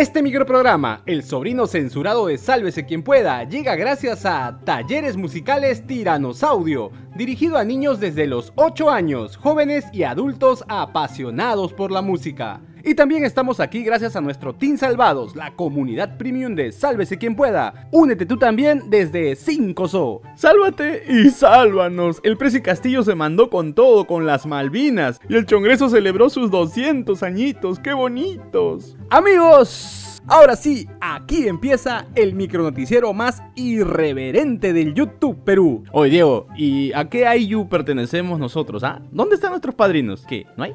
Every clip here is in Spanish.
Este microprograma, El sobrino censurado de Sálvese quien pueda, llega gracias a Talleres Musicales Tiranosaudio, dirigido a niños desde los 8 años, jóvenes y adultos apasionados por la música. Y también estamos aquí gracias a nuestro Team Salvados, la comunidad premium de Sálvese quien pueda. Únete tú también desde 5SO. Sálvate y sálvanos. El Presi Castillo se mandó con todo con las Malvinas y el Chongreso celebró sus 200 añitos. ¡Qué bonitos! Amigos, ahora sí, aquí empieza el micronoticiero más irreverente del YouTube Perú. Oye Diego, ¿y a qué IU pertenecemos nosotros? ¿Ah? ¿Dónde están nuestros padrinos? ¿Qué? ¿No hay?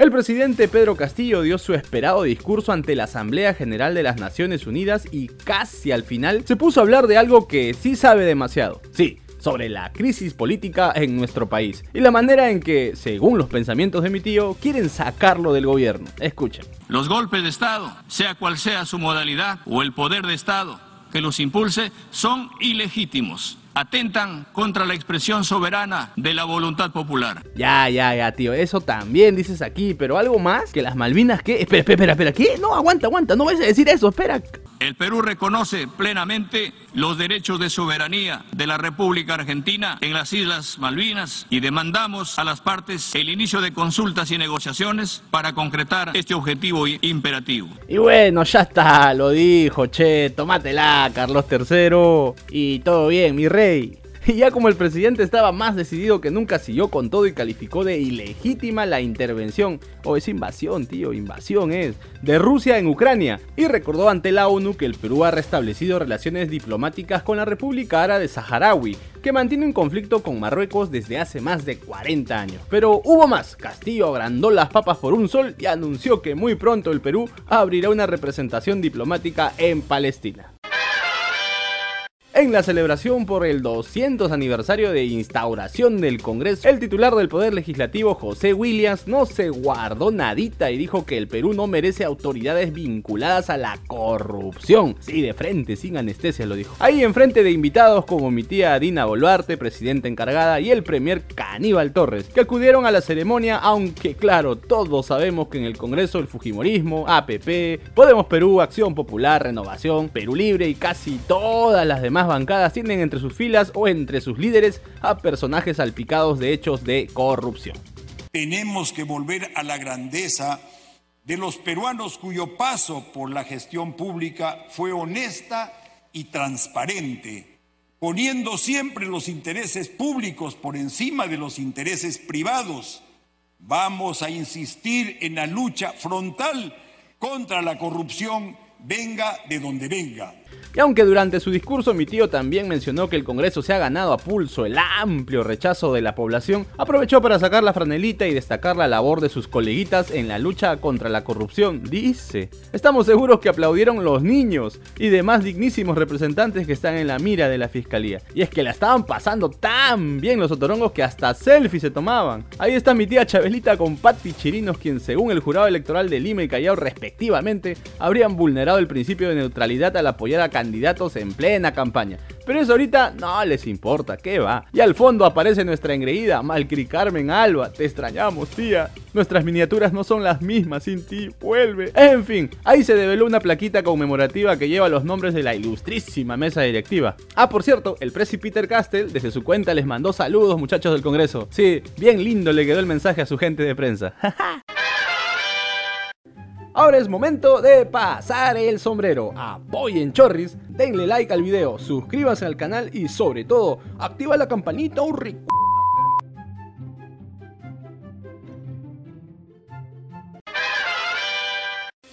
El presidente Pedro Castillo dio su esperado discurso ante la Asamblea General de las Naciones Unidas y casi al final se puso a hablar de algo que sí sabe demasiado. Sí, sobre la crisis política en nuestro país y la manera en que, según los pensamientos de mi tío, quieren sacarlo del gobierno. Escuchen. Los golpes de Estado, sea cual sea su modalidad o el poder de Estado que los impulse, son ilegítimos atentan contra la expresión soberana de la voluntad popular. Ya, ya, ya, tío, eso también dices aquí, pero algo más que las Malvinas, ¿qué? Espera, espera, espera, ¿qué? No, aguanta, aguanta, no vayas a decir eso, espera. El Perú reconoce plenamente los derechos de soberanía de la República Argentina en las Islas Malvinas y demandamos a las partes el inicio de consultas y negociaciones para concretar este objetivo imperativo. Y bueno, ya está, lo dijo, che, tómatela, Carlos III, y todo bien, mi rey. Y ya como el presidente estaba más decidido que nunca, siguió con todo y calificó de ilegítima la intervención, o es invasión, tío, invasión es, de Rusia en Ucrania, y recordó ante la ONU que el Perú ha restablecido relaciones diplomáticas con la República Árabe Saharaui, que mantiene un conflicto con Marruecos desde hace más de 40 años. Pero hubo más, Castillo agrandó las papas por un sol y anunció que muy pronto el Perú abrirá una representación diplomática en Palestina. En la celebración por el 200 aniversario de instauración del Congreso, el titular del Poder Legislativo, José Williams, no se guardó nadita y dijo que el Perú no merece autoridades vinculadas a la corrupción. Sí, de frente, sin anestesia lo dijo. Ahí enfrente de invitados como mi tía Dina Boluarte, presidenta encargada, y el premier Caníbal Torres, que acudieron a la ceremonia, aunque claro, todos sabemos que en el Congreso el Fujimorismo, APP, Podemos Perú, Acción Popular, Renovación, Perú Libre y casi todas las demás bancadas tienen entre sus filas o entre sus líderes a personajes salpicados de hechos de corrupción. Tenemos que volver a la grandeza de los peruanos cuyo paso por la gestión pública fue honesta y transparente, poniendo siempre los intereses públicos por encima de los intereses privados. Vamos a insistir en la lucha frontal contra la corrupción, venga de donde venga. Y aunque durante su discurso mi tío también mencionó que el Congreso se ha ganado a pulso el amplio rechazo de la población, aprovechó para sacar la franelita y destacar la labor de sus coleguitas en la lucha contra la corrupción. Dice, estamos seguros que aplaudieron los niños y demás dignísimos representantes que están en la mira de la fiscalía. Y es que la estaban pasando tan bien los otorongos que hasta selfies se tomaban. Ahí está mi tía Chabelita con Patti Chirinos, quien según el jurado electoral de Lima y Callao respectivamente, habrían vulnerado el principio de neutralidad al apoyar a candidatos en plena campaña. Pero eso ahorita no les importa, ¿qué va? Y al fondo aparece nuestra engreída Malcri Carmen Alba. Te extrañamos, tía. Nuestras miniaturas no son las mismas sin ti. Vuelve. En fin, ahí se develó una plaquita conmemorativa que lleva los nombres de la ilustrísima mesa directiva. Ah, por cierto, el presi Peter Castell desde su cuenta les mandó saludos, muchachos del Congreso. Sí, bien lindo le quedó el mensaje a su gente de prensa. Ahora es momento de pasar el sombrero. Apoyen Chorris, denle like al video, suscríbanse al canal y sobre todo, activa la campanita un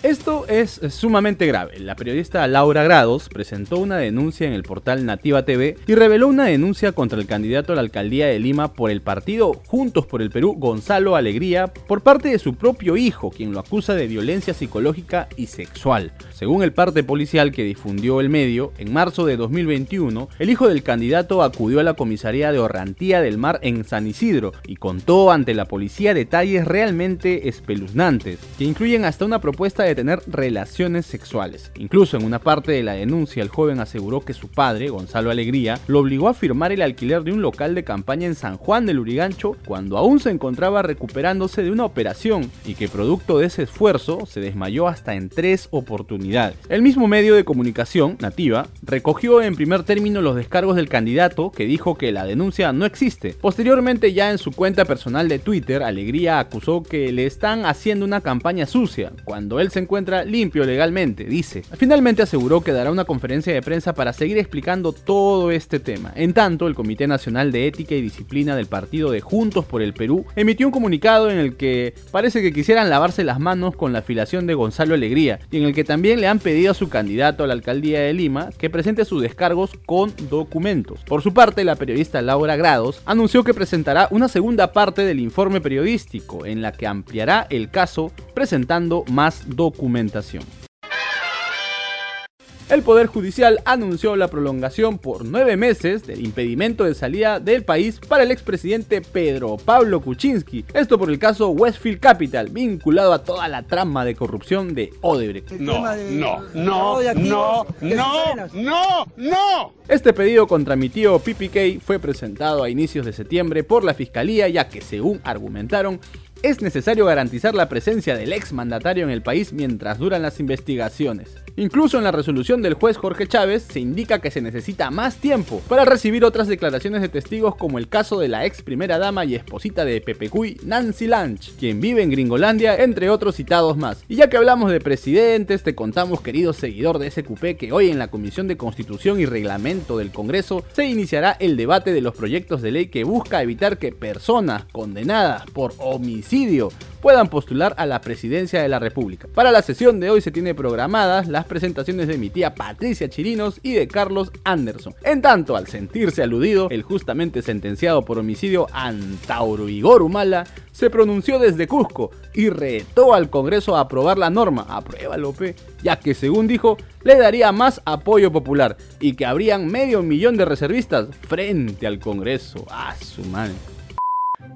Esto es sumamente grave. La periodista Laura Grados presentó una denuncia en el portal Nativa TV y reveló una denuncia contra el candidato a la alcaldía de Lima por el partido Juntos por el Perú, Gonzalo Alegría, por parte de su propio hijo, quien lo acusa de violencia psicológica y sexual. Según el parte policial que difundió el medio, en marzo de 2021, el hijo del candidato acudió a la comisaría de Orrantía del Mar en San Isidro y contó ante la policía detalles realmente espeluznantes, que incluyen hasta una propuesta de tener relaciones sexuales. Incluso en una parte de la denuncia el joven aseguró que su padre, Gonzalo Alegría, lo obligó a firmar el alquiler de un local de campaña en San Juan del Urigancho cuando aún se encontraba recuperándose de una operación y que producto de ese esfuerzo se desmayó hasta en tres oportunidades. El mismo medio de comunicación, Nativa, recogió en primer término los descargos del candidato que dijo que la denuncia no existe. Posteriormente ya en su cuenta personal de Twitter, Alegría acusó que le están haciendo una campaña sucia, cuando él se encuentra limpio legalmente, dice. Finalmente aseguró que dará una conferencia de prensa para seguir explicando todo este tema. En tanto, el Comité Nacional de Ética y Disciplina del partido de Juntos por el Perú emitió un comunicado en el que parece que quisieran lavarse las manos con la afiliación de Gonzalo Alegría y en el que también le han pedido a su candidato a la alcaldía de Lima que presente sus descargos con documentos. Por su parte, la periodista Laura Grados anunció que presentará una segunda parte del informe periodístico en la que ampliará el caso presentando más documentación. El Poder Judicial anunció la prolongación por nueve meses del impedimento de salida del país para el expresidente Pedro Pablo Kuczynski. Esto por el caso Westfield Capital, vinculado a toda la trama de corrupción de Odebrecht. No, no, no, no, no, no, no. Este pedido contra mi tío PPK fue presentado a inicios de septiembre por la Fiscalía, ya que según argumentaron, es necesario garantizar la presencia del ex mandatario en el país mientras duran las investigaciones. Incluso en la resolución del juez Jorge Chávez se indica que se necesita más tiempo para recibir otras declaraciones de testigos como el caso de la ex primera dama y esposita de Pepe Cuy, Nancy Lange, quien vive en Gringolandia, entre otros citados más. Y ya que hablamos de presidentes, te contamos, querido seguidor de SQP, que hoy en la Comisión de Constitución y Reglamento del Congreso se iniciará el debate de los proyectos de ley que busca evitar que personas condenadas por homicidio puedan postular a la presidencia de la República. Para la sesión de hoy se tiene programadas las presentaciones de mi tía Patricia Chirinos y de Carlos Anderson. En tanto, al sentirse aludido, el justamente sentenciado por homicidio Antauro Igor Humala se pronunció desde Cusco y retó al Congreso a aprobar la norma, aprueba López, ya que según dijo, le daría más apoyo popular y que habrían medio millón de reservistas frente al Congreso. A su madre.